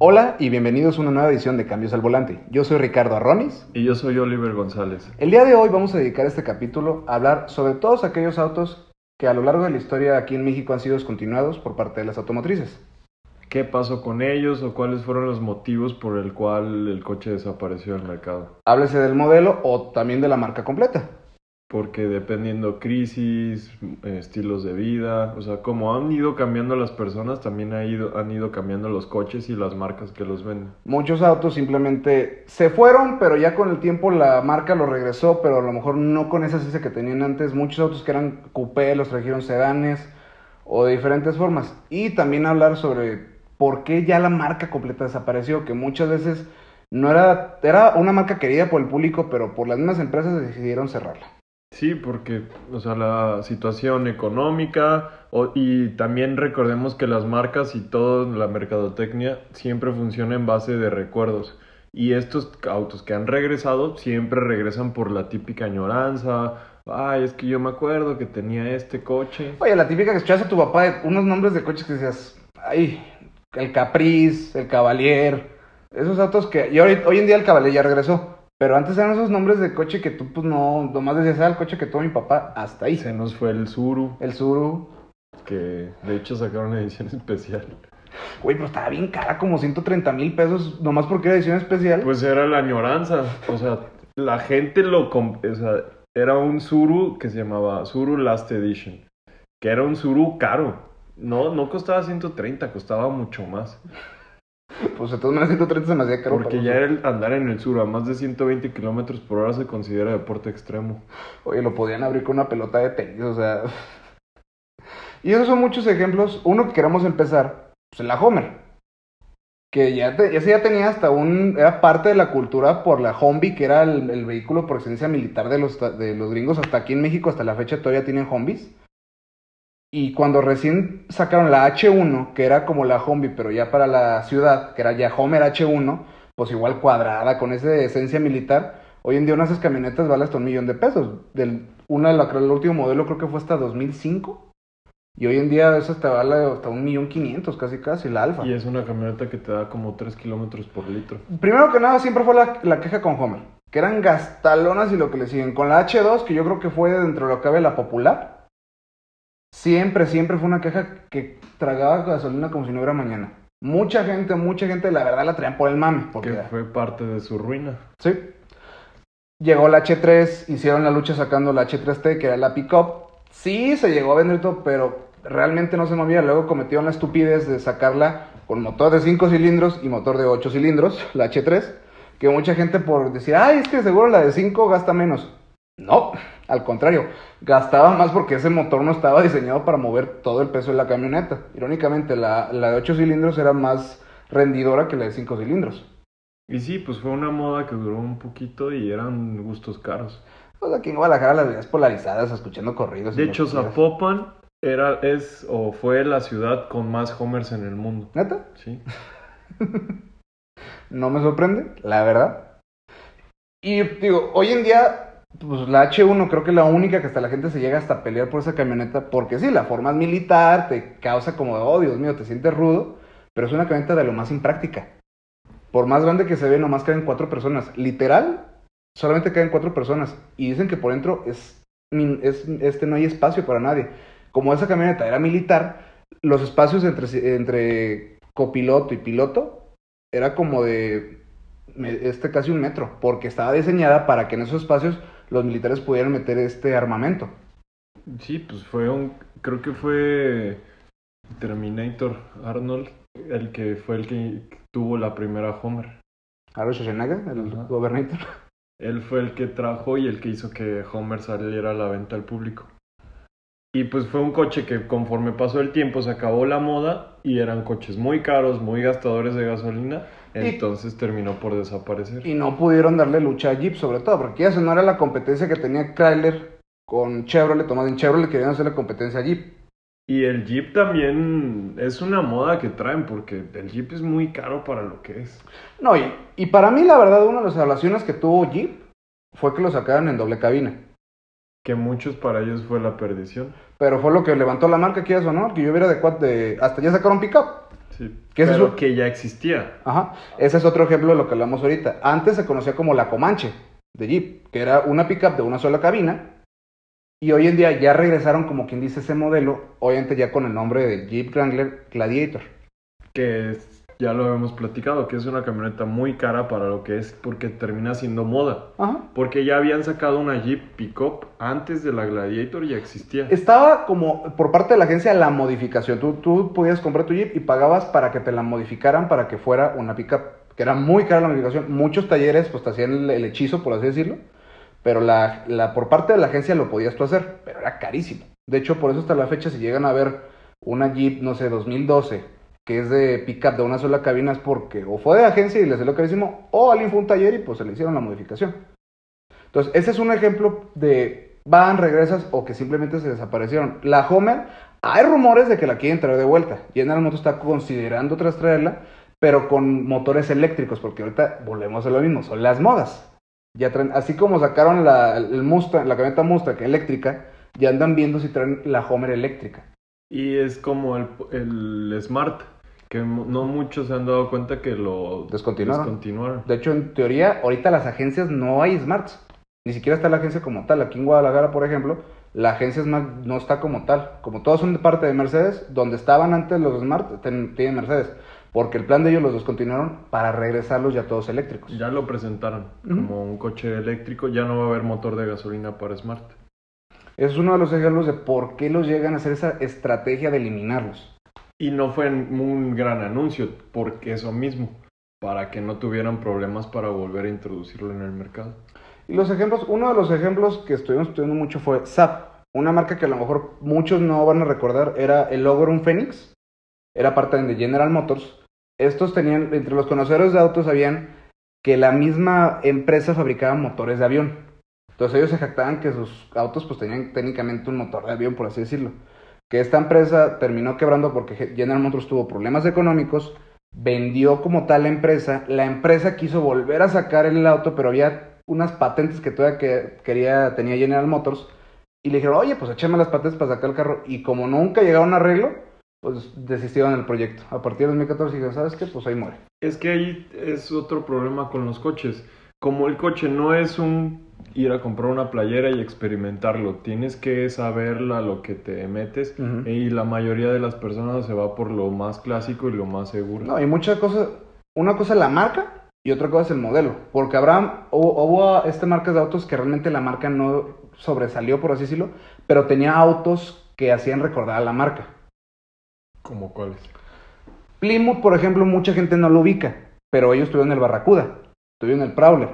Hola y bienvenidos a una nueva edición de Cambios al Volante. Yo soy Ricardo Arronis. Y yo soy Oliver González. El día de hoy vamos a dedicar este capítulo a hablar sobre todos aquellos autos que a lo largo de la historia aquí en México han sido descontinuados por parte de las automotrices. ¿Qué pasó con ellos o cuáles fueron los motivos por el cual el coche desapareció del mercado? Háblese del modelo o también de la marca completa. Porque dependiendo crisis, estilos de vida, o sea, como han ido cambiando las personas, también ha ido, han ido cambiando los coches y las marcas que los venden. Muchos autos simplemente se fueron, pero ya con el tiempo la marca los regresó, pero a lo mejor no con esa esencia que tenían antes. Muchos autos que eran coupé los trajeron sedanes o de diferentes formas. Y también hablar sobre por qué ya la marca completa desapareció, que muchas veces no era, era una marca querida por el público, pero por las mismas empresas decidieron cerrarla. Sí, porque, o sea, la situación económica y también recordemos que las marcas y toda la mercadotecnia siempre funciona en base de recuerdos. Y estos autos que han regresado siempre regresan por la típica añoranza. Ay, es que yo me acuerdo que tenía este coche. Oye, la típica que escuchas a tu papá, unos nombres de coches que decías, ay, el Caprice, el Cavalier, esos autos que... Y hoy, hoy en día el Cavalier ya regresó. Pero antes eran esos nombres de coche que tú, pues no, nomás decías, ah, el coche que tuvo mi papá, hasta ahí. Se nos fue el Suru, El Suru. que de hecho sacaron una edición especial. Güey, pero estaba bien cara, como 130 mil pesos, nomás porque era edición especial. Pues era la añoranza. O sea, la gente lo. O sea, era un Suru que se llamaba Suru Last Edition. Que era un Suru caro. No, no costaba 130, costaba mucho más. Pues de todas maneras 130 se me hacía caro. Porque ya el andar en el Suru a más de 120 kilómetros por hora se considera deporte extremo. Oye, lo podían abrir con una pelota de tenis, o sea... Y esos son muchos ejemplos. Uno que queremos empezar, pues en la Homer. Que ya, te- ese ya tenía hasta un... Era parte de la cultura por la Humvee, que era el, el vehículo por excelencia militar de los, de los gringos. Hasta aquí en México, hasta la fecha, todavía tienen Humvees. Y cuando recién sacaron la H1, que era como la Humvee, pero ya para la ciudad, que era ya Homer H1, pues igual cuadrada, con esa esencia militar. Hoy en día una de esas camionetas vale hasta un millón de pesos. Del, una, la, el último modelo creo que fue hasta 2005. Y hoy en día eso te vale hasta un millón quinientos, casi casi, la Alfa. Y es una camioneta que te da como 3 kilómetros por litro. Primero que nada, siempre fue la, la queja con Homer. Que eran gastalonas y lo que le siguen. Con la H2, que yo creo que fue dentro de lo que cabe la popular. Siempre, siempre fue una queja que tragaba gasolina como si no hubiera mañana. Mucha gente, mucha gente, la verdad la traían por el mame. Porque, Que fue parte de su ruina. sí. Llegó la H3, hicieron la lucha sacando la H3T, que era la pickup. Sí, se llegó a vender todo, pero realmente no se movía. Luego cometieron la estupidez de sacarla con motor de 5 cilindros y motor de 8 cilindros, la H3. Que mucha gente por decir, ay, es que seguro la de 5 gasta menos. No, al contrario, gastaba más porque ese motor no estaba diseñado para mover todo el peso de la camioneta. Irónicamente, la, la de 8 cilindros era más rendidora que la de 5 cilindros. Y sí, pues fue una moda que duró un poquito y eran gustos caros. Pues aquí en Guadalajara las veías polarizadas, escuchando corridos. De hecho. Zapopan era, es o fue la ciudad con más Homers en el mundo. ¿Neta? Sí. No me sorprende, la verdad. Y digo, hoy en día, pues la H1 creo que es la única que hasta la gente se llega hasta a pelear por esa camioneta. Porque sí, la forma es militar, te causa como, oh Dios mío, te sientes rudo. Pero es una camioneta de lo más impráctica. Por más grande que se ve, nomás caben cuatro personas. Literal, solamente caben cuatro personas. Y dicen que por dentro es, es este no hay espacio para nadie. Como esa camioneta era militar, los espacios entre, entre copiloto y piloto era como de este casi un metro, porque estaba diseñada para que en esos espacios los militares pudieran meter este armamento. Sí, pues fue un. Creo que fue Terminator Arnold el que fue el que tuvo la primera Homer. Arnold Schwarzenegger, el Ajá. gobernador. Él fue el que trajo y el que hizo que Homer saliera a la venta al público. Y pues fue un coche que conforme pasó el tiempo se acabó la moda y eran coches muy caros, muy gastadores de gasolina, Y- entonces terminó por desaparecer. Y no pudieron darle lucha a Jeep, sobre todo, porque se no era la competencia que tenía Chrysler con Chevrolet, tomado en Chevrolet querían hacer la competencia a Jeep. Y el Jeep también es una moda que traen porque el Jeep es muy caro para lo que es. No, y, y para mí la verdad una de las evaluaciones que tuvo Jeep fue que lo sacaran en doble cabina. Que muchos para ellos fue la perdición. Pero fue lo que levantó la marca, quieras o no, que yo hubiera de, de hasta ya sacaron pickup. Sí. ¿Qué es Pero eso? que ya existía. Ajá. Ese es otro ejemplo de lo que hablamos ahorita. Antes se conocía como la Comanche de Jeep, que era una pickup de una sola cabina. Y hoy en día ya regresaron, como quien dice, ese modelo, obviamente ya con el nombre de Jeep Wrangler Gladiator. Que es- ya lo hemos platicado, que es una camioneta muy cara para lo que es, porque termina siendo moda. Ajá. Porque ya habían sacado una Jeep Pickup antes de la Gladiator, ya existía. Estaba como por parte de la agencia la modificación. Tú, tú podías comprar tu Jeep y pagabas para que te la modificaran para que fuera una pickup. Que era muy cara la modificación. Muchos talleres pues te hacían el, el hechizo, por así decirlo. Pero la, la, por parte de la agencia lo podías tú hacer. Pero era carísimo. De hecho, por eso hasta la fecha, si llegan a ver una Jeep, no sé, 2012, que es de pickup de una sola cabina, es porque o fue de agencia y le salió carísimo, o alguien fue a un taller y pues se le hicieron la modificación. Entonces, ese es un ejemplo de van, regresas o que simplemente se desaparecieron. La Homer, hay rumores de que la quieren traer de vuelta. General Motors está considerando tras traerla, pero con motores eléctricos, porque ahorita volvemos a lo mismo, son las modas. Ya así como sacaron la, el Mustang, la camioneta Mustang eléctrica, ya andan viendo si traen la Homer eléctrica. Y es como el, el Smart, que no muchos se han dado cuenta que lo Descontinuaron. descontinuaron. De hecho, en teoría, ahorita las agencias no hay smarts. Ni siquiera está la agencia como tal. Aquí en Guadalajara, por ejemplo, la agencia Smart no está como tal. Como todos son de parte de Mercedes, donde estaban antes los Smart, tienen Mercedes. Porque el plan de ellos los descontinuaron para regresarlos ya todos eléctricos. Ya lo presentaron como un coche eléctrico, ya no va a haber motor de gasolina para Smart. Es uno de los ejemplos de por qué los llegan a hacer esa estrategia de eliminarlos. Y no fue un gran anuncio, porque eso mismo, para que no tuvieran problemas para volver a introducirlo en el mercado. Y los ejemplos, uno de los ejemplos que estuvimos estudiando mucho fue SAP. Una marca que a lo mejor muchos no van a recordar era el Ogeron Phoenix. Era parte de General Motors. Estos tenían, entre los conocedores de autos, sabían que la misma empresa fabricaba motores de avión. Entonces ellos se jactaban que sus autos pues tenían técnicamente un motor de avión, por así decirlo. Que esta empresa terminó quebrando porque General Motors tuvo problemas económicos, vendió como tal la empresa, la empresa quiso volver a sacar el auto, pero había unas patentes que todavía que quería, tenía General Motors, y le dijeron, oye, pues échame las patentes para sacar el carro, y como nunca llegaron a arreglo, pues desistieron del proyecto. A partir de 2014 dijeron, ¿sabes qué? Pues ahí muere. Es que ahí es otro problema con los coches. Como el coche no es un ir a comprar una playera y experimentarlo, tienes que saber a lo que te metes y la mayoría de las personas se va por lo más clásico y lo más seguro. No, y muchas cosas, una cosa es la marca y otra cosa es el modelo, porque Abraham, hubo, hubo este marcas de autos que realmente la marca no sobresalió, por así decirlo, pero tenía autos que hacían recordar a la marca. ¿Como cuáles? Plymouth, por ejemplo, mucha gente no lo ubica, pero ellos tuvieron el Barracuda, tuvieron el Prowler,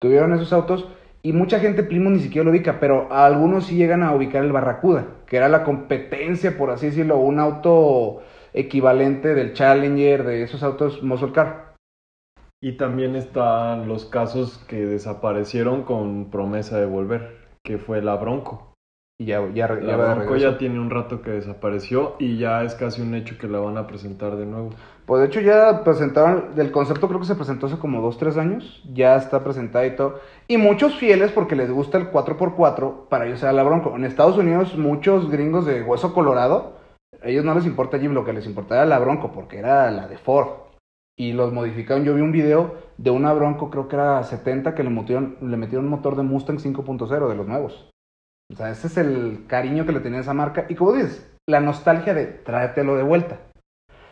tuvieron esos autos y mucha gente Plymouth ni siquiera lo ubica, pero a algunos sí llegan a ubicar el Barracuda, que era la competencia, por así decirlo, un auto equivalente del Challenger, de esos autos muscle car. Y también están los casos que desaparecieron con promesa de volver, que fue la Bronco. Y ya, ya, ya La va de Bronco ya tiene un rato que desapareció y ya es casi un hecho que la van a presentar de nuevo. Pues de hecho ya presentaron, del concepto creo que se presentó hace como 2, 3 años, ya está presentada y todo. Y muchos fieles porque les gusta el 4x4, para ellos era la Bronco. En Estados Unidos muchos gringos de hueso colorado, a ellos no les importa Jeep, lo que les importaba era la Bronco porque era la de Ford. Y los modificaron, yo vi un video de una Bronco, creo que era 70, que le metieron, le metieron un motor de Mustang 5.0 de los nuevos. O sea, ese es el cariño que le tenía esa marca. Y como dices, la nostalgia de tráetelo de vuelta.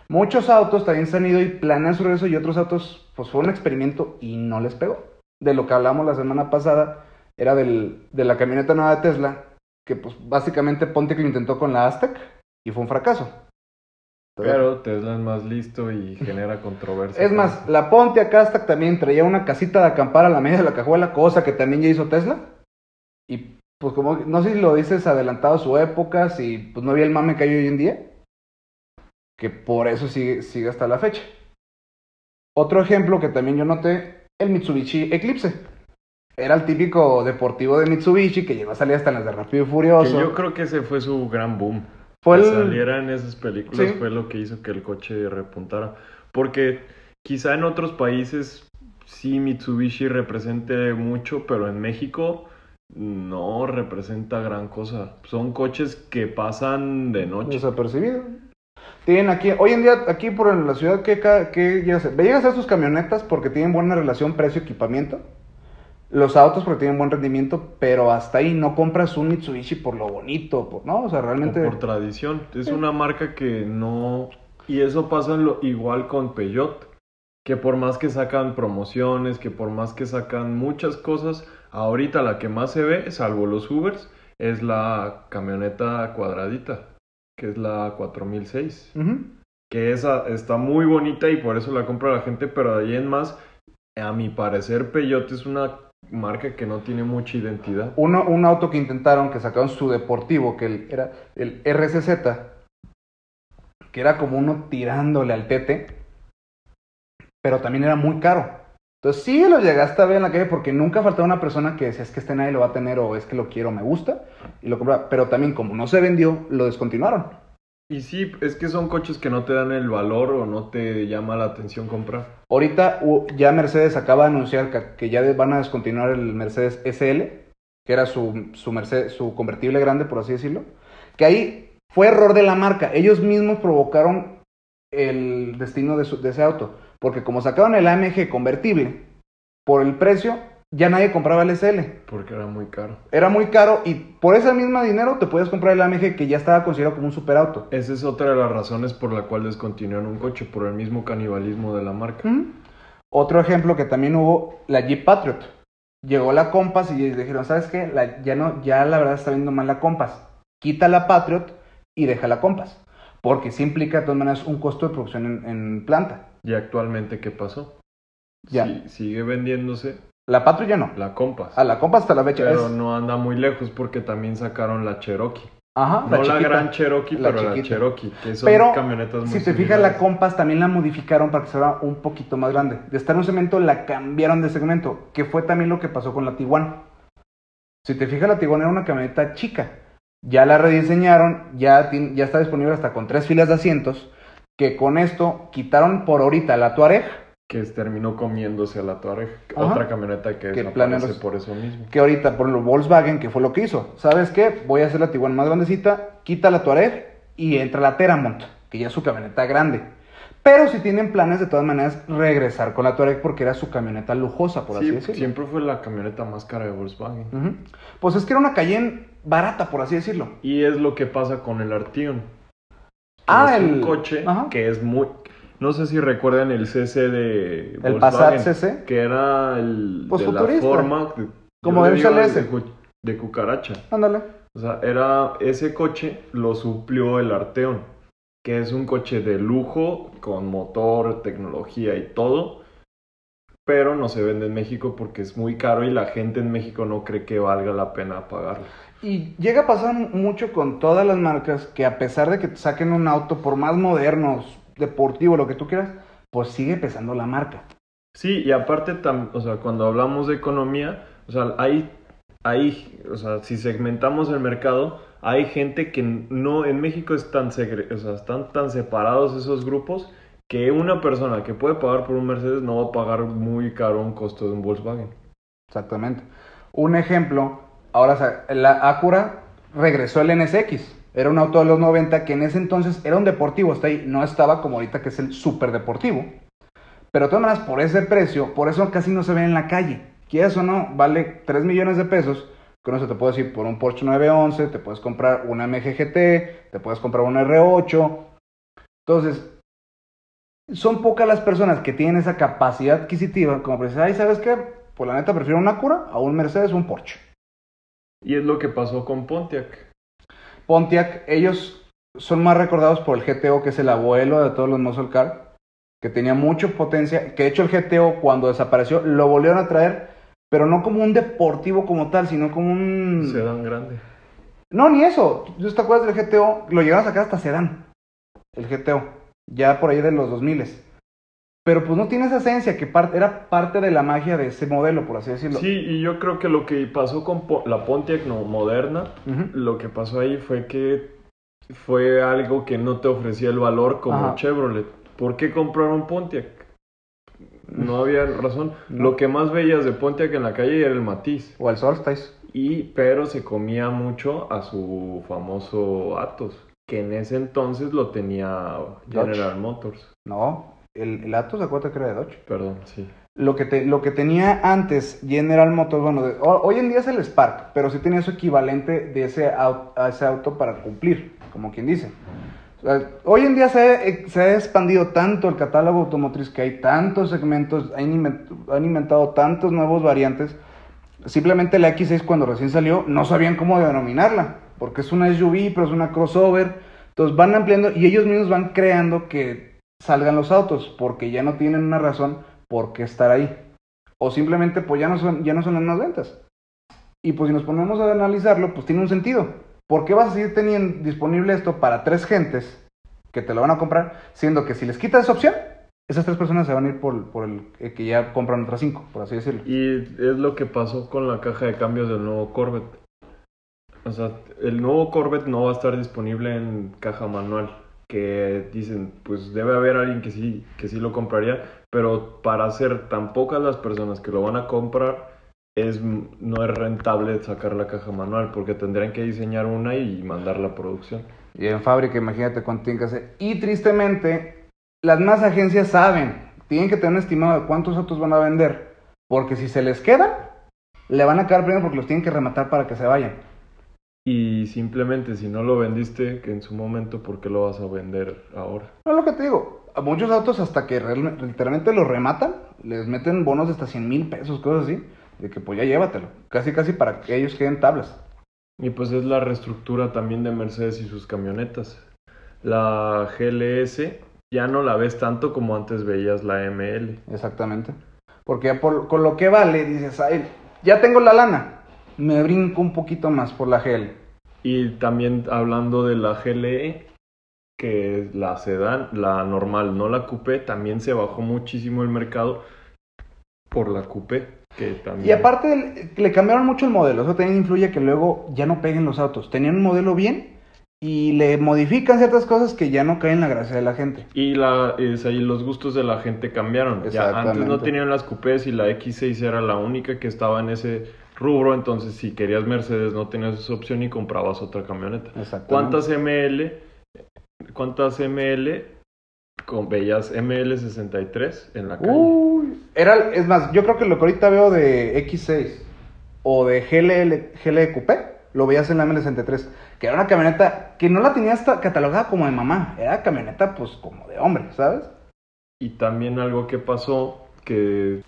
Muchos autos también se han ido y planean su regreso y otros autos, pues fue un experimento y no les pegó. De lo que hablamos la semana pasada, era del, de la camioneta nueva de Tesla, que pues básicamente Pontiac lo intentó con la Aztec y fue un fracaso. Pero Tesla es más listo y genera controversia. Es más, la Pontiac Aztec también traía una casita de acampar a la media de la cajuela, cosa que también ya hizo Tesla. Y pues como, no sé si lo dices adelantado a su época, si pues no había el mame que hay hoy en día. Que por eso sigue, sigue hasta la fecha. Otro ejemplo que también yo noté, el Mitsubishi Eclipse. Era el típico deportivo de Mitsubishi que llegó a salir hasta en las de Rápido y Que Furioso. yo creo que ese fue su gran boom. Fue que el- saliera en esas películas Sí. fue lo que hizo que el coche repuntara. Porque quizá en otros países sí Mitsubishi represente mucho, pero en México no representa gran cosa. Son coches que pasan de noche. Desapercibido. Tienen aquí, hoy en día, aquí por la ciudad, ¿qué, qué llegas a hacer? Llegas a sus camionetas porque tienen buena relación precio-equipamiento. Los autos porque tienen buen rendimiento, pero hasta ahí no compras un Mitsubishi por lo bonito, por, ¿no? O sea, O realmente... por tradición. Es una marca que no... Y eso pasa lo- igual con Peugeot. Que por más que sacan promociones, que por más que sacan muchas cosas, ahorita la que más se ve, salvo los Ubers, es la camioneta cuadradita, que es la 4006. Ujú. Que esa está muy bonita y por eso la compra la gente, pero de ahí en más, a mi parecer, Peugeot es una marca que no tiene mucha identidad. Uno, un auto que intentaron, que sacaron su deportivo, que el- era el RCZ, que era como uno tirándole al TT, pero también era muy caro. Entonces sí lo llegaste a ver en la calle porque nunca faltaba una persona que decía es que este nadie lo va a tener o es que lo quiero, me gusta, y lo compraba. Pero también como no se vendió, lo descontinuaron. Y sí, es que son coches que no te dan el valor o no te llama la atención comprar. Ahorita ya Mercedes acaba de anunciar que, ya van a descontinuar el Mercedes SL, que era su, su, Mercedes, su convertible grande, por así decirlo. Que ahí fue error de la marca. Ellos mismos provocaron el destino de, su- de ese auto. Porque como sacaron el AMG convertible, por el precio, ya nadie compraba el SL. Porque era muy caro. Era muy caro y por ese mismo dinero te puedes comprar el AMG que ya estaba considerado como un superauto. Esa es otra de las razones por la cual descontinuaron un coche, por el mismo canibalismo de la marca. Otro ejemplo que también hubo, la Jeep Patriot. Llegó la Compass y dijeron, ¿sabes qué? La- ya, no, ya la verdad está viendo mal la Compass. Quita la Patriot y deja la Compass. Porque sí implica de todas maneras un costo de producción en, en planta. ¿Y actualmente qué pasó? Ya. Sigue vendiéndose La Patriot ya no. la Compass. A la Compass hasta la fecha pero es... no anda muy lejos porque también sacaron la Cherokee. Ajá, No la, chiquita. gran Cherokee, La pero la. Cherokee, que son Pero, camionetas muy Si te fijas, la. Compass también la modificaron para que fuera un poquito más grande. De estar en un segmento, la cambiaron de segmento, que fue también lo que pasó con la Tiguan. Si te fijas, la Tiguan era una camioneta chica. Ya la rediseñaron, ya, ya está disponible hasta con tres filas de asientos, que con esto quitaron por ahorita la Tuareg, que terminó comiéndose a la Touareg, Ajá. otra camioneta que, Que planeros- por eso mismo. que ahorita por lo Volkswagen, que fue lo que hizo. ¿Sabes qué? Voy a hacer la Tiguan más grandecita, quita la Tuareg y entra la Teramont, que ya es su camioneta grande. Pero si tienen planes de todas maneras regresar con la Touareg porque era su camioneta lujosa, por así Sí, decirlo. siempre fue la camioneta más cara de Volkswagen. Pues es que era una Cayenne barata, por así decirlo. Y es lo que pasa con el Arteon. Ah, es el- un coche ajá. que es muy... No sé si recuerdan el CC de El Passat CC. Que era el Pues de la forma... de- Como digo CLS. De, de cucaracha. Ándale. O sea, era... Ese coche lo suplió el Arteon. Que es un coche de lujo, con motor, tecnología y todo. Pero no se vende en México porque es muy caro y la gente en México no cree que valga la pena pagarlo. Y llega a pasar mucho con todas las marcas que a pesar de que te saquen un auto por más modernos, deportivo, lo que tú quieras, pues sigue pesando la marca. Sí, y aparte, tam- o sea, cuando hablamos de economía, o sea, hay, hay, o sea, si segmentamos el mercado, hay gente que no, en México están, segre- o sea, están tan separados esos grupos que una persona que puede pagar por un Mercedes no va a pagar muy caro un costo de un Volkswagen. Exactamente. Un ejemplo, ahora la Acura regresó el NSX. Era un auto de los 90 que en ese entonces era un deportivo, hasta ahí no estaba como ahorita que es el super deportivo. Pero de todas maneras, por ese precio, por eso casi no se ve en la calle. Quieras o no, vale 3 millones de pesos. Con eso te puedo decir, por un Porsche 911, te puedes comprar una MGGT, te puedes comprar un R8. Entonces, son pocas las personas que tienen esa capacidad adquisitiva como para decir, ay, ¿sabes qué? Pues la neta prefiero una Acura a un Mercedes o un Porsche. Y es lo que pasó con Pontiac. Pontiac, ellos son más recordados por el GTO, que es el abuelo de todos los muscle car, que tenía mucha potencia, que de hecho el GTO cuando desapareció lo volvieron a traer, pero no como un deportivo como tal, sino como un... Sedán grande. No, ni eso. ¿Tú te acuerdas del GTO? Lo llegaron a sacar hasta sedán. El GTO. Ya por ahí de los 2000. Pero pues no tiene esa esencia que era parte de la magia de ese modelo, por así decirlo. Sí, y yo creo que lo que pasó con Po- la Pontiac no, moderna, lo que pasó ahí fue que fue algo que no te ofrecía el valor como Ajá. Chevrolet. ¿Por qué compraron Pontiac? No había razón. No. Lo que más veías de Pontiac en la calle era el Matiz. O el Solstice. Y, pero se comía mucho a su famoso Atos. que en ese entonces lo tenía General Motors. No, el, el Atos, acuérdate que era de Dodge. Perdón, sí. Lo que, te, lo que tenía antes General Motors, bueno, de- ho- hoy en día es el Spark, pero sí tenía su equivalente de ese auto, a ese auto para cumplir, como quien dice. O sea, hoy en día se ha, eh, se ha expandido tanto el catálogo automotriz que hay tantos segmentos, han, invent- han inventado tantos nuevos variantes. Simplemente la X6 cuando recién salió no sabían cómo denominarla, porque es una SUV, pero es una crossover. Entonces van ampliando y ellos mismos van creando que salgan los autos, porque ya no tienen una razón por qué estar ahí. O simplemente pues ya no son, ya no son las ventas. Y pues si nos ponemos a analizarlo, pues tiene un sentido. ¿Por qué vas a seguir teniendo disponible esto para tres gentes que te lo van a comprar? Siendo que si les quitas esa opción, esas tres personas se van a ir por, por el eh, que ya compran otras cinco, por así decirlo. Y es lo que pasó con la caja de cambios del nuevo Corvette. O sea, el nuevo Corvette no va a estar disponible en caja manual. Que dicen, pues debe haber alguien que sí, que sí lo compraría, pero para ser tan pocas las personas que lo van a comprar, es, no es rentable sacar la caja manual, porque tendrían que diseñar una y mandarla a producción. Y en fábrica, imagínate cuánto tienen que hacer. Y tristemente, las más agencias saben, tienen que tener un estimado de cuántos autos van a vender. Porque si se les quedan, le van a quedar primero porque los tienen que rematar para que se vayan. Y simplemente si no lo vendiste que en su momento, ¿por qué lo vas a vender ahora? No es lo que te digo. A muchos autos, hasta que literalmente los rematan, les meten bonos de hasta 100 mil pesos, cosas así. De que pues ya llévatelo. Casi, casi para que ellos queden tablas. Y pues es la reestructura también de Mercedes y sus camionetas. La GLS ya no la ves tanto como antes veías la ML. Exactamente. Porque ya por, con lo que vale, dices, ay, ya tengo la lana. Me brinco un poquito más por la GL. Y también hablando de la GLE, que es la sedán, la normal, no la coupé, también se bajó muchísimo el mercado por la coupé, que también... Y aparte le cambiaron mucho el modelo, eso también influye que luego ya no peguen los autos. Tenían un modelo bien y le modifican ciertas cosas que ya no caen en la gracia de la gente. Y la, es ahí los gustos de la gente cambiaron. Ya antes no tenían las coupés y la X6 era la única que estaba en ese rubro, entonces si querías Mercedes no tenías esa opción y comprabas otra camioneta. ¿Cuántas ML? ¿Cuántas ML con veías ML63 en la calle? Uy, era, es más, yo creo que lo que ahorita veo de X6 o de GLL, GL Coupé, lo veías en la ML63, que era una camioneta que no la tenía hasta catalogada como de mamá, era camioneta pues como de hombre, ¿sabes? Y también algo que pasó, que,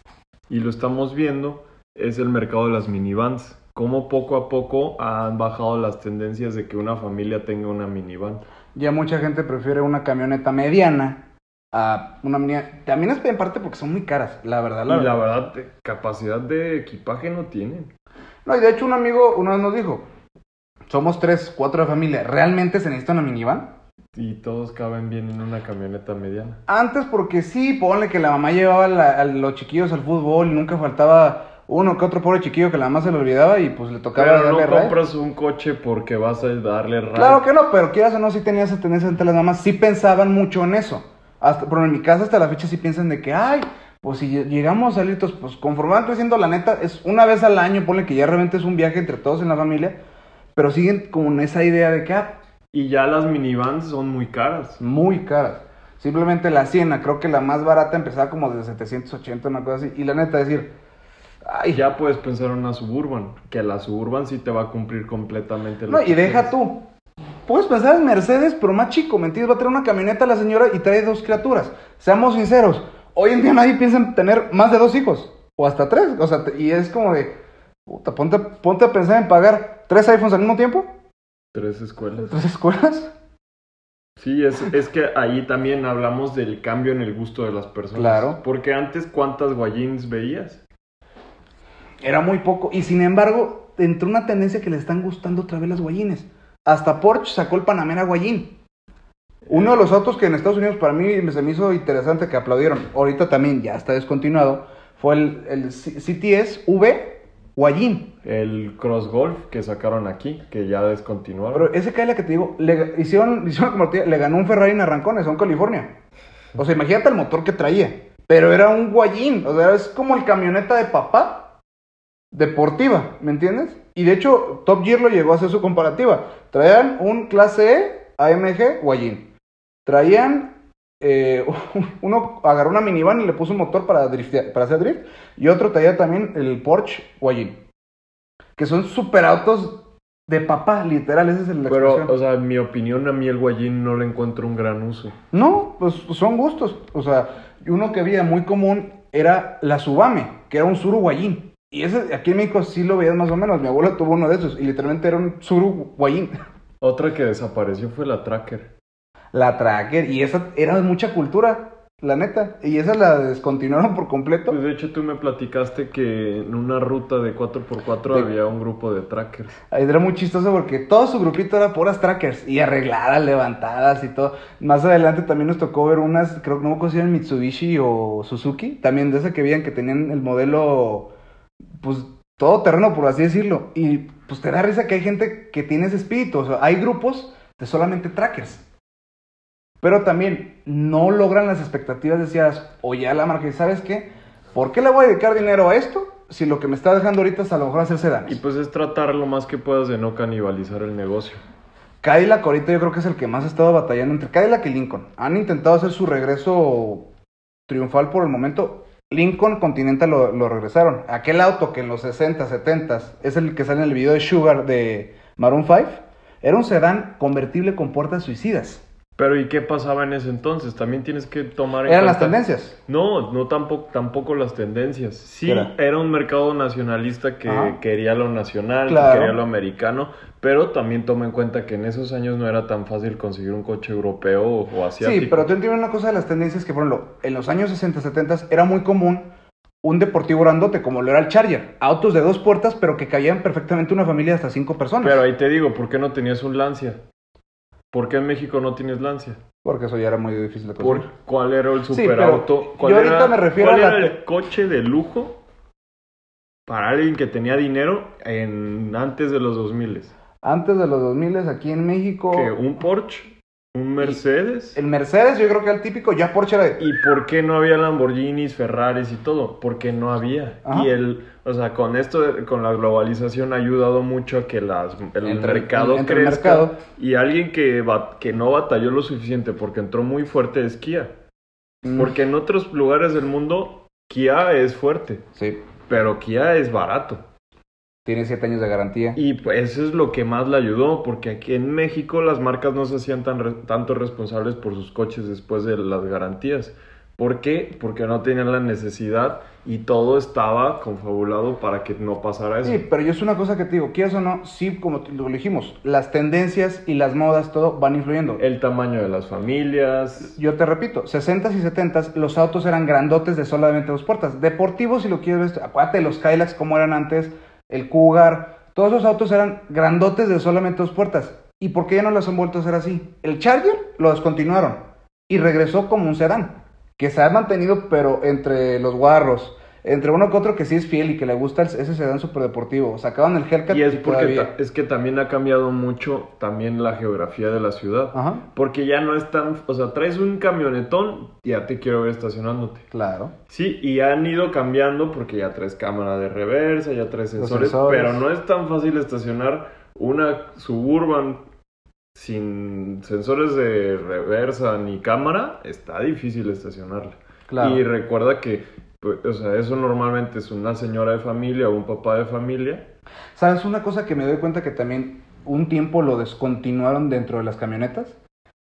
y lo estamos viendo, es el mercado de las minivans. Cómo poco a poco han bajado las tendencias de que una familia tenga una minivan. Ya mucha gente prefiere una camioneta mediana a una mini... También es en parte porque son muy caras, la verdad. La y la verdad. verdad, de- capacidad de equipaje no tienen. No, y de hecho un amigo una vez nos dijo, somos tres, cuatro de familia, ¿realmente se necesita una minivan? Y todos caben bien en una camioneta mediana. Antes porque sí, ponle que la mamá llevaba la- a los chiquillos al fútbol y nunca faltaba uno que otro pobre chiquillo que la mamá se le olvidaba y pues le tocaba Pero no darle ride. compras un coche porque vas a darle ride. Claro que no, pero quieras o no, sí tenía esa tendencia entre las mamás, sí pensaban mucho en eso. Hasta, pero en mi casa hasta la fecha sí piensan de que, ay, pues si lle- llegamos entonces, pues conforme van creciendo, la neta, es una vez al año, ponle que ya realmente es un viaje entre todos en la familia, pero siguen con esa idea de que, ah, Y ya las minivans son muy caras. muy caras. Simplemente la Siena, creo que la más barata empezaba como desde 780, una cosa así. Y la neta, decir, ay, Ya puedes pensar en una Suburban, que la Suburban sí te va a cumplir completamente. No, que y deja quieres. tú. Puedes pensar en Mercedes, pero más chico, ¿me entiendes? Va a traer una camioneta a la señora y trae dos criaturas. Seamos sinceros, hoy en día nadie piensa en tener más de dos hijos, o hasta tres. O sea, y es como de, puta, ponte, ponte a pensar en pagar tres iPhones al mismo tiempo, Tres escuelas. tres escuelas. Sí, es, es que ahí también hablamos del cambio en el gusto de las personas. Claro. Porque antes, ¿cuántas guayins veías? Era muy poco. Y sin embargo, entró una tendencia que le están gustando otra vez las guayines. Hasta Porsche sacó el Panamera guayín. Uno de los autos que en Estados Unidos para mí se me hizo interesante que aplaudieron, ahorita también ya está descontinuado, fue el, el CTS V Guayín. El Cross Golf que sacaron aquí, que ya descontinuaron. Pero ese Cadillac que te digo, le hicieron, hicieron como te- le ganó un Ferrari en arrancones un California. O sea, imagínate el motor que traía. Pero era un Guayín, o sea, es como el camioneta de papá deportiva, ¿me entiendes? Y de hecho, Top Gear lo llegó a hacer su comparativa. Traían un clase E AMG, Guayín. Traían, eh, uno agarró una minivan y le puso un motor para, driftear- para hacer drift, y otro traía también el Porsche Guayín. Que son super autos de papá, literal, esa es la Pero, expresión. o sea, en mi opinión, a mí el guayín no le encuentro un gran uso. No, pues son gustos. O sea, uno que había muy común era la Subame, que era un Suru Guayín. Y ese aquí en México sí lo veías más o menos. Mi abuelo tuvo uno de esos y literalmente era un Suru Guayín. Otra que desapareció fue la Tracker. La Tracker, y esa era mucha cultura, la neta. Y esa la descontinuaron por completo. Pues de hecho, tú me platicaste que en una ruta de 4x4 De- había un grupo de trackers. Ahí Era muy chistoso porque todo su grupito era puras trackers y arregladas, levantadas y todo. Más adelante también nos tocó ver unas, creo que no me acuerdo si eran Mitsubishi o Suzuki, también de esa que veían que tenían el modelo, pues todo terreno, por así decirlo. Y pues te da risa que hay gente que tiene ese espíritu. O sea, hay grupos de solamente trackers. Pero también no logran las expectativas deseadas. O ya la marca, ¿sabes qué? ¿Por qué le voy a dedicar dinero a esto? Si lo que me está dejando ahorita es a lo mejor hacer sedanes. Y pues es tratar lo más que puedas de no canibalizar el negocio. Cadillac ahorita yo creo que es el que más ha estado batallando entre Cadillac y Lincoln. Han intentado hacer su regreso triunfal por el momento. Lincoln Continental lo, regresaron. Aquel auto que en los 60, 70 es el que sale en el video de Sugar de Maroon 5, era un sedán convertible con puertas suicidas. Pero ¿y qué pasaba en ese entonces? También tienes que tomar en Eran las cuenta- tendencias. No, no tampoco, tampoco las tendencias. Sí, ¿Qué era? era? un mercado nacionalista que Ajá. quería lo nacional, Claro. que quería lo americano, pero también toma en cuenta que en esos años no era tan fácil conseguir un coche europeo o, asiático. Sí, pero tú entiendes una cosa de las tendencias que, por ejemplo, en los años 60, 70 era muy común un deportivo grandote como lo era el Charger. Autos de dos puertas, pero que caían perfectamente una familia de hasta cinco personas. Pero ahí te digo, ¿por qué no tenías un Lancia? ¿Por qué en México no tienes Lancia? Porque eso ya era muy difícil de ¿Por conseguir. cuál era el Sí, superauto? pero ¿Cuál yo ahorita me refiero cuál a la era el coche de lujo para alguien que tenía dinero en antes de los 2000? Antes de los 2000 aquí en México, ¿Que un Porsche? ¿Un Mercedes? el Mercedes yo creo que era el típico, ya Porsche era de... ¿Y por qué no había Lamborghinis, Ferraris y todo? Porque no había. Ajá. Y el, o sea, con esto, de- con la globalización ha ayudado mucho a que las, el Entre- mercado entre el crezca. mercado. Y alguien que, que no batalló lo suficiente porque entró muy fuerte es Kia. Mm, Porque en otros lugares del mundo Kia es fuerte, Sí, pero Kia es barato. Tiene 7 años de garantía. Y pues eso es lo que más le ayudó, porque aquí en México las marcas no se hacían tan re- tanto responsables por sus coches después de las garantías. ¿Por qué? Porque no tenían la necesidad y todo estaba confabulado para que no pasara eso. Sí, pero yo es una cosa que te digo, quieras o no, sí, como lo dijimos, las tendencias y las modas, todo van influyendo. El tamaño de las familias. Yo te repito, 60s y 70s los autos eran grandotes de solamente dos puertas. Deportivos, si lo quieres ver, acuérdate los Cadillacs como eran antes, el Cougar, todos esos autos eran grandotes de solamente dos puertas. ¿Y por qué ya no las han vuelto a hacer así? El Charger lo descontinuaron y regresó como un sedán, que se ha mantenido, pero entre los guarros, entre uno que otro que sí es fiel y que le gusta ese sedán superdeportivo. Sacaban el Hellcat Y es porque todavía- ta- es que también ha cambiado mucho también la geografía de la ciudad. Ajá, Porque ya no es tan, o sea, traes un camionetón, ya te quiero ver estacionándote. claro. Sí, y han ido cambiando porque ya traes cámara de reversa, ya traes sensores, sensores. pero no es tan fácil estacionar una Suburban sin sensores de reversa ni cámara, está difícil estacionarla. Claro. Y recuerda que, o sea, eso normalmente es una señora de familia o un papá de familia. ¿Sabes una cosa que me doy cuenta que también un tiempo lo descontinuaron dentro de las camionetas?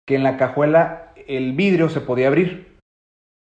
Que en la cajuela el vidrio se podía abrir.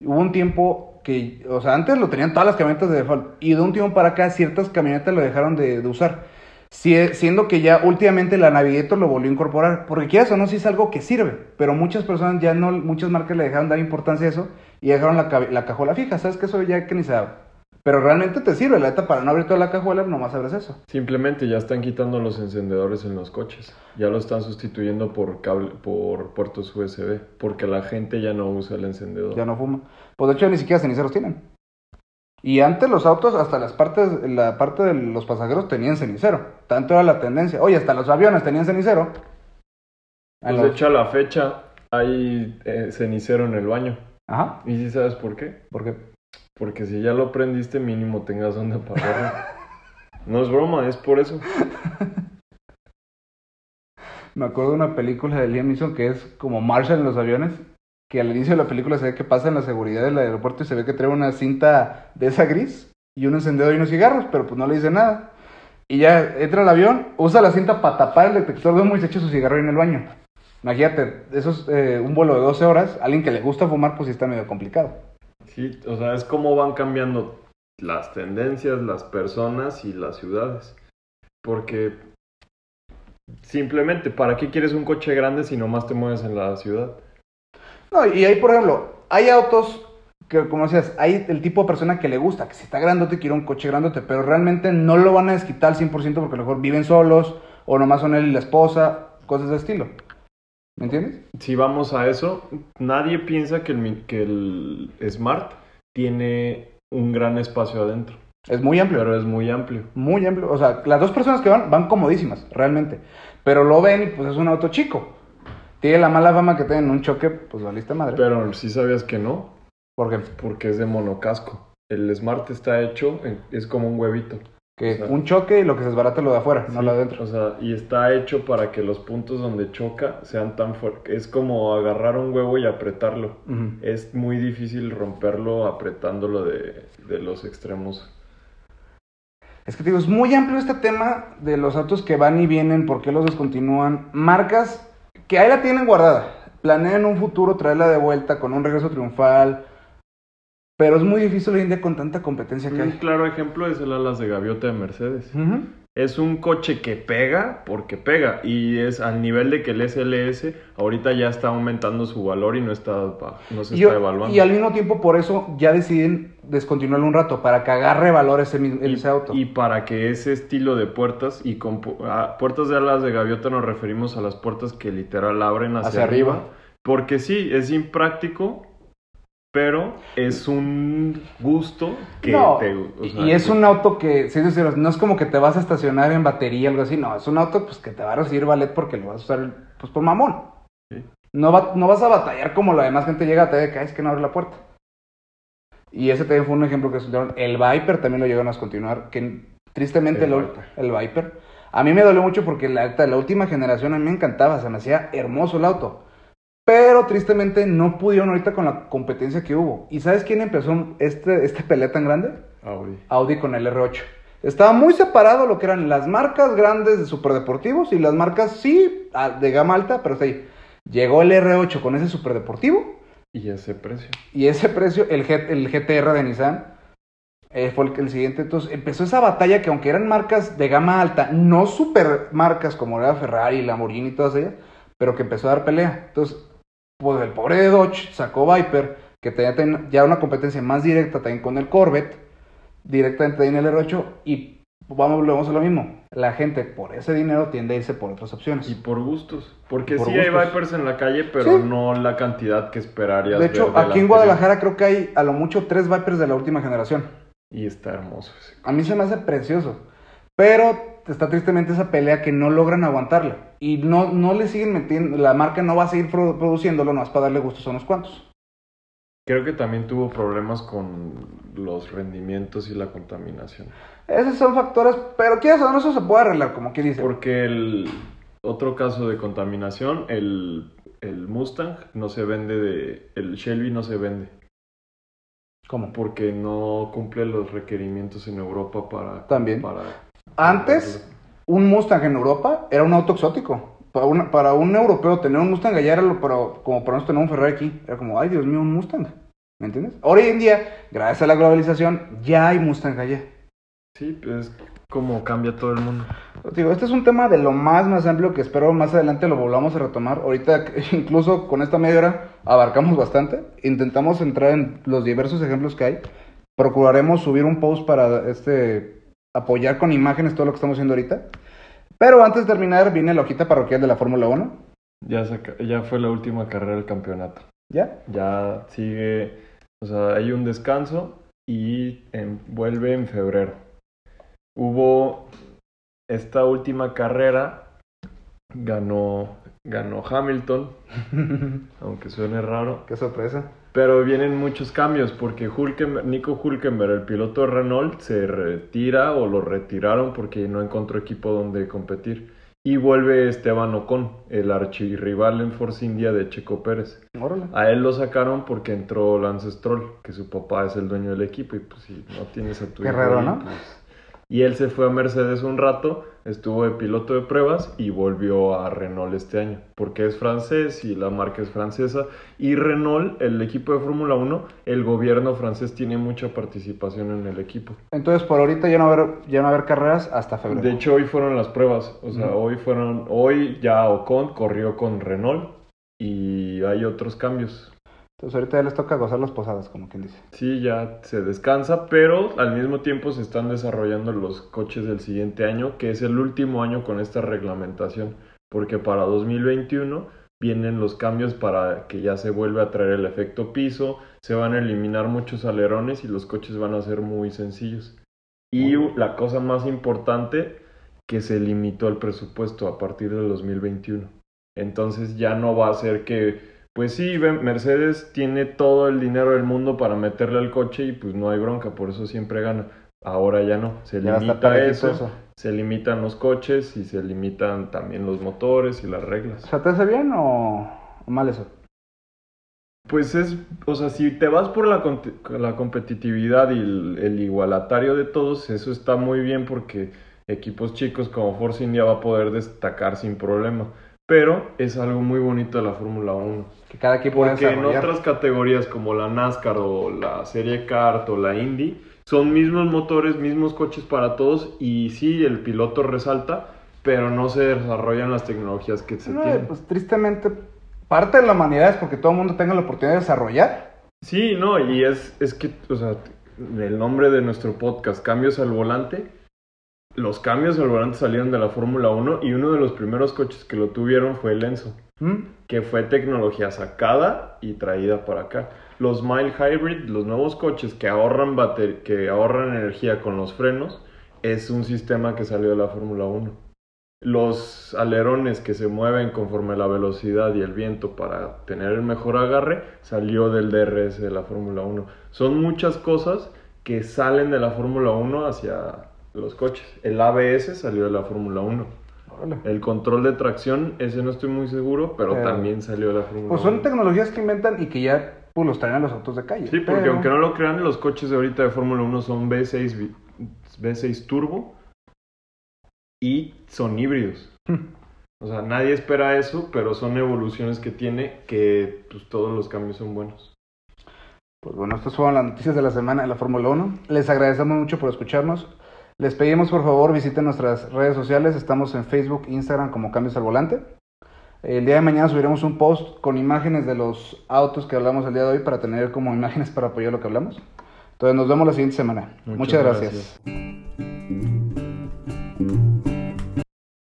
Hubo un tiempo que, o sea, antes lo tenían todas las camionetas de default y de un tiempo para acá ciertas camionetas lo dejaron de, de usar. Sie- siendo que ya últimamente la Navigator lo volvió a incorporar. Porque quieras o no, sí es algo que sirve. Pero muchas personas ya no, muchas marcas le dejaron dar importancia a eso y dejaron la, la cajuela fija. ¿Sabes que Eso ya que ni se habla. Pero realmente te sirve, la neta, para no abrir toda la cajuela, nomás abres eso. Simplemente ya están quitando los encendedores en los coches. Ya lo están sustituyendo por cable, por puertos USB, porque la gente ya no usa el encendedor. Ya no fuma. Pues de hecho ni siquiera ceniceros tienen. Y antes los autos, hasta las partes, la parte de los pasajeros tenían cenicero. Tanto era la tendencia. Oye, hasta los aviones tenían cenicero. Pues de hecho a la fecha hay eh, cenicero en el baño. Ajá. ¿Y si sabes por qué? Porque Porque si ya lo prendiste, mínimo tengas donde apagarlo. no es broma, es por eso. Me acuerdo de una película de Liam Neeson que es como Marshall en los aviones, que al inicio de la película se ve que pasa en la seguridad del aeropuerto y se ve que trae una cinta de esa gris y un encendedor y unos cigarros, pero pues no le dice nada. Y ya entra al avión, usa la cinta para tapar el detector de humo y se echa su cigarro en el baño. Imagínate, eso es eh, un vuelo de 12 horas, alguien que le gusta fumar pues sí está medio complicado. Sí, o sea, es como van cambiando las tendencias, las personas y las ciudades. Porque simplemente, ¿para qué quieres un coche grande si nomás te mueves en la ciudad? No, y ahí, por ejemplo, hay autos que, como decías, hay el tipo de persona que le gusta, que si está grandote quiere un coche grandote, pero realmente no lo van a desquitar al 100% porque a lo mejor viven solos, o nomás son él y la esposa, cosas de estilo. ¿Me entiendes? Si vamos a eso, nadie piensa que el, que el Smart tiene un gran espacio adentro, Es muy amplio. pero es muy amplio. Muy amplio. O sea, las dos personas que van, van comodísimas, realmente. Pero lo ven y pues es un auto chico. Tiene la mala fama que tienen un choque, pues valiste madre. Pero sí sabías que no, Porque porque es de monocasco. El Smart está hecho, en- es como un huevito. que o sea, un choque y lo que se desbarata lo de afuera, no Sí, lo de adentro. O sea, y está hecho para que los puntos donde choca sean tan fuertes. Es como agarrar un huevo y apretarlo. Ujú. Es muy difícil romperlo apretándolo de, de los extremos. Es que te digo, es muy amplio este tema de los autos que van y vienen, por qué los descontinúan. Marcas que ahí la tienen guardada. Planean un futuro traerla de vuelta con un regreso triunfal. Pero es muy difícil hoy en día con tanta competencia que Un hay. claro ejemplo es el alas de gaviota de Mercedes. Es un coche que pega porque pega y es al nivel de que el SLS ahorita ya está aumentando su valor y no está no se Y, está evaluando. y al mismo tiempo, por eso ya deciden descontinuarlo un rato, para que agarre valor ese, Y- ese auto. y para que ese estilo de puertas y con a puertas de alas de gaviota nos referimos a las puertas que literal abren hacia, Hacia arriba. arriba. Porque sí, es impráctico, pero es un gusto que no, te... o y- sea, y es que- un auto que, sí, no es como que te vas a estacionar en batería o algo así, no, es un auto pues que te va a recibir ballet porque lo vas a usar pues por mamón. Sí. No, va- no vas a batallar como la demás gente llega, te ve que "Ay, es que no abre la puerta. Y ese también fue un ejemplo que soltaron. El Viper también lo llegaron a continuar, que tristemente El Viper. el Viper. A mí me dolió mucho porque la, la última generación a mí me encantaba, se me hacía hermoso el auto. Pero tristemente no pudieron ahorita con la competencia que hubo. ¿Y sabes quién empezó este, este pelea tan grande? Audi. Audi con el R8. Estaba muy separado lo que eran las marcas grandes de superdeportivos y las marcas, sí, de gama alta, pero sí. Llegó el R8 con ese superdeportivo Y ese precio. y ese precio, el, G- el GTR de Nissan, eh, fue el, el siguiente. Entonces empezó esa batalla que aunque eran marcas de gama alta, no super marcas como era Ferrari, Lamborghini y todas ellas, pero que empezó a dar pelea. Entonces, pues el pobre de Dodge sacó Viper, que tenía ten- ya una competencia más directa también con el Corvette, directamente en el R8, y vamos, volvemos a lo mismo. La gente por ese dinero tiende a irse por otras opciones. Y por gustos. Porque Por sí hay gustos. Vipers en la calle, pero Sí. no la cantidad que esperarías. de hecho, ver de aquí en. Guadalajara creo que hay a lo mucho tres Vipers de la última generación. Y está hermoso ese. A mí se me hace precioso. Pero está tristemente esa pelea que no logran aguantarla. Y no, no le siguen metiendo, la marca no va a seguir produ- produciéndolo, no es para darle gustos a unos cuantos. Creo que también tuvo problemas con los rendimientos y la contaminación. Esos son factores, pero quieras o no, eso se puede arreglar, como que dice. Porque el otro caso de contaminación, el, el Mustang no se vende de... El Shelby no se vende. ¿Cómo? Porque no cumple los requerimientos en Europa para... También. Para, Antes, un Mustang en Europa era un auto exótico. Para, una- para un europeo tener un Mustang allá era lo, pero como para nosotros tener un Ferrari aquí. Era como, ay Dios mío, un Mustang. ¿Me entiendes? Hoy en día, gracias a la globalización, ya hay Mustang allá. Sí, pues es como cambia todo el mundo. Digo, este es un tema de lo más, más amplio que espero más adelante lo volvamos a retomar. Ahorita, incluso con esta media hora, abarcamos bastante. Intentamos entrar en los diversos ejemplos que hay. Procuraremos subir un post para este apoyar con imágenes todo lo que estamos haciendo ahorita. Pero antes de terminar, viene la hojita parroquial de la Fórmula 1. Ya, fue la última carrera del campeonato. ¿Ya? Ya sigue, o sea, hay un descanso y en- vuelve en febrero. Hubo esta última carrera, ganó, ganó Hamilton, aunque suene raro, Qué sorpresa. Pero vienen muchos cambios porque Hülkenberg- Nico Hulkenberg, el piloto de Renault, se retira o lo retiraron porque no encontró equipo donde competir. y vuelve Esteban Ocon, el archirrival en Force India de Checo Pérez. Órale. A él lo sacaron porque entró Lance Stroll, que su papá es el dueño del equipo y pues si no tienes a tu hijo Guerrero, ahí, ¿no? pues- Y él se fue a Mercedes un rato, estuvo de piloto de pruebas y volvió a Renault este año, porque es francés y la marca es francesa. Y Renault, el equipo de Fórmula 1, el gobierno francés tiene mucha participación en el equipo. Entonces, por ahorita ya no va a haber, ya no va a haber carreras hasta febrero. De hecho, hoy fueron las pruebas. O sea, hoy fueron. Hoy ya Ocon corrió con Renault y hay otros cambios. Entonces, ahorita ya les toca gozar las posadas, como quien dice. Sí, ya se descansa, pero al mismo tiempo se están desarrollando los coches del siguiente año, que es el último año con esta reglamentación, porque para 2021 vienen los cambios para que ya se vuelva a traer el efecto piso, se van a eliminar muchos alerones y los coches van a ser muy sencillos. Y la cosa más importante, que se limitó el presupuesto a partir del 2021. Entonces ya no va a ser que pues sí, Mercedes tiene todo el dinero del mundo para meterle al coche y pues no hay bronca, por eso siempre gana. Ahora ya no, se Ya limita eso, se limitan los coches y se limitan también los motores y las O reglas. sea, ¿te hace bien o, o mal eso? Pues es, o sea, si te vas por la, competitividad y el, el igualatario de todos, eso está muy bien porque equipos chicos como Force India va a poder destacar sin problema. Pero es algo muy bonito de la Fórmula 1. Que cada equipo Porque en otras categorías como la NASCAR o la Serie Kart o la Indy son mismos motores, mismos coches para todos y sí, el piloto resalta, pero no se desarrollan las tecnologías que se No, tienen. pues tristemente, parte de la humanidad es porque todo el mundo tenga la oportunidad de desarrollar. Sí, no, y es, es que, o sea, el nombre de nuestro podcast, Cambios al Volante, los cambios al volante salieron de la Fórmula 1 y uno de los primeros coches que lo tuvieron fue el Enzo. ¿Mm? que fue tecnología sacada y traída para acá. Los Mile Hybrid, los nuevos coches que ahorran, bater- que ahorran energía con los frenos, es un sistema que salió de la Fórmula 1. Los alerones que se mueven conforme la velocidad y el viento para tener el mejor agarre, salió del DRS de la Fórmula 1. Son muchas cosas que salen de la Fórmula 1 hacia los coches. El ABS salió de la Fórmula 1. Órale. El control de tracción, ese no estoy muy seguro, pero Pero- también salió de la Fórmula Pues son 1. tecnologías que inventan y que ya pues, los traen a los autos de calle. Sí, porque Pero- aunque no lo crean, los coches de ahorita de Fórmula 1 son V6, vi- V6 Turbo y son híbridos. O sea, nadie espera eso, pero son evoluciones que tiene que pues, todos los cambios son buenos. Pues bueno, estas fueron las noticias de la semana de la Fórmula 1. Les agradecemos mucho por escucharnos. Les pedimos por favor visiten nuestras redes sociales. Estamos en Facebook, Instagram como Cambios al Volante. El día de mañana subiremos un post con imágenes de los autos que hablamos el día de hoy para tener como imágenes para apoyar lo que hablamos. Entonces nos vemos la siguiente semana. Muchas, Muchas gracias. gracias.